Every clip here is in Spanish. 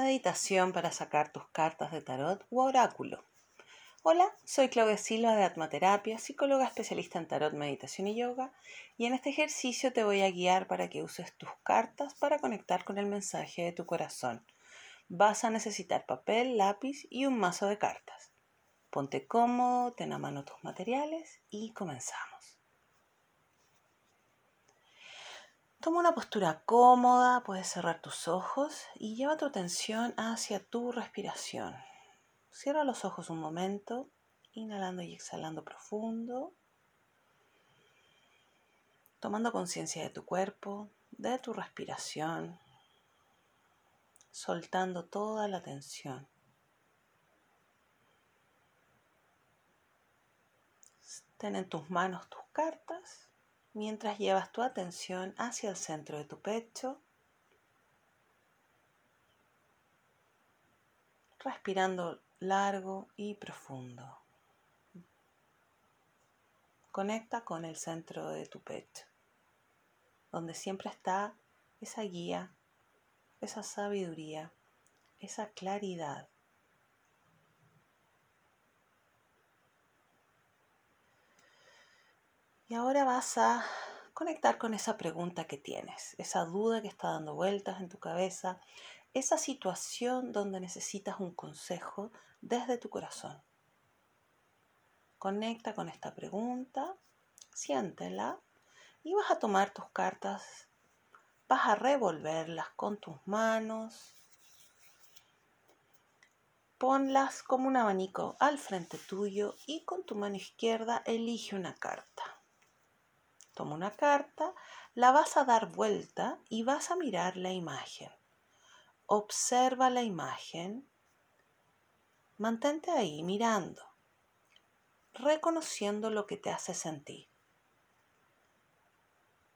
Meditación para sacar tus cartas de tarot u oráculo. Hola, soy Claudia Silva de Atmaterapia, psicóloga especialista en tarot, meditación y yoga, y en este ejercicio te voy a guiar para que uses tus cartas para conectar con el mensaje de tu corazón. Vas a necesitar papel, lápiz y un mazo de cartas. Ponte cómodo, ten a mano tus materiales y comenzamos. Toma una postura cómoda, puedes cerrar tus ojos y lleva tu atención hacia tu respiración. Cierra los ojos un momento, inhalando y exhalando profundo, tomando conciencia de tu cuerpo, de tu respiración, soltando toda la tensión. Ten en tus manos tus cartas mientras llevas tu atención hacia el centro de tu pecho, respirando largo y profundo. Conecta con el centro de tu pecho, donde siempre está esa guía, esa sabiduría, esa claridad. Y ahora vas a conectar con esa pregunta que tienes, esa duda que está dando vueltas en tu cabeza, esa situación donde necesitas un consejo desde tu corazón. Conecta con esta pregunta, siéntela y vas a tomar tus cartas, vas a revolverlas con tus manos, ponlas como un abanico al frente tuyo y con tu mano izquierda elige una carta. Toma una carta, la vas a dar vuelta y vas a mirar la imagen. Observa la imagen. Mantente ahí mirando, reconociendo lo que te hace sentir.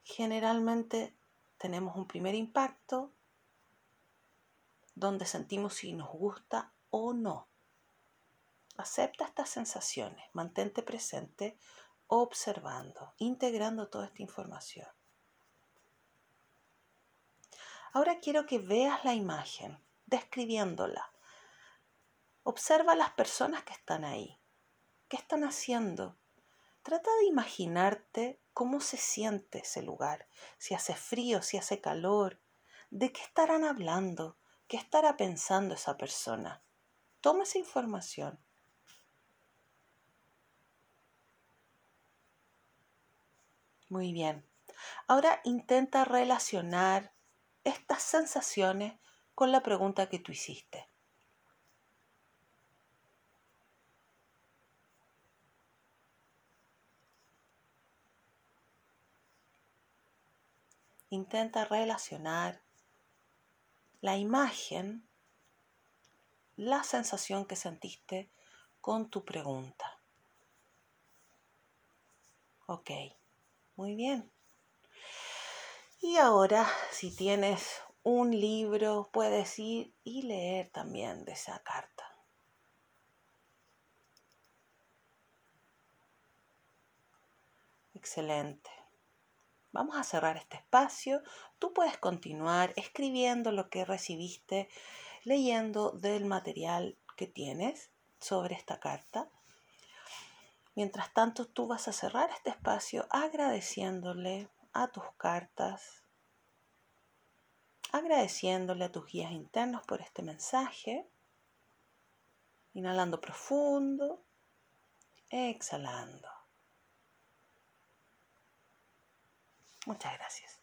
Generalmente tenemos un primer impacto donde sentimos si nos gusta o no. Acepta estas sensaciones, mantente presente observando, integrando toda esta información. Ahora quiero que veas la imagen, describiéndola. Observa las personas que están ahí. ¿Qué están haciendo? Trata de imaginarte cómo se siente ese lugar, si hace frío, si hace calor, de qué estarán hablando, qué estará pensando esa persona. Toma esa información Muy bien. Ahora intenta relacionar estas sensaciones con la pregunta que tú hiciste. Intenta relacionar la imagen, la sensación que sentiste con tu pregunta. Ok. Muy bien. Y ahora, si tienes un libro, puedes ir y leer también de esa carta. Excelente. Vamos a cerrar este espacio. Tú puedes continuar escribiendo lo que recibiste, leyendo del material que tienes sobre esta carta. Mientras tanto, tú vas a cerrar este espacio agradeciéndole a tus cartas, agradeciéndole a tus guías internos por este mensaje, inhalando profundo, exhalando. Muchas gracias.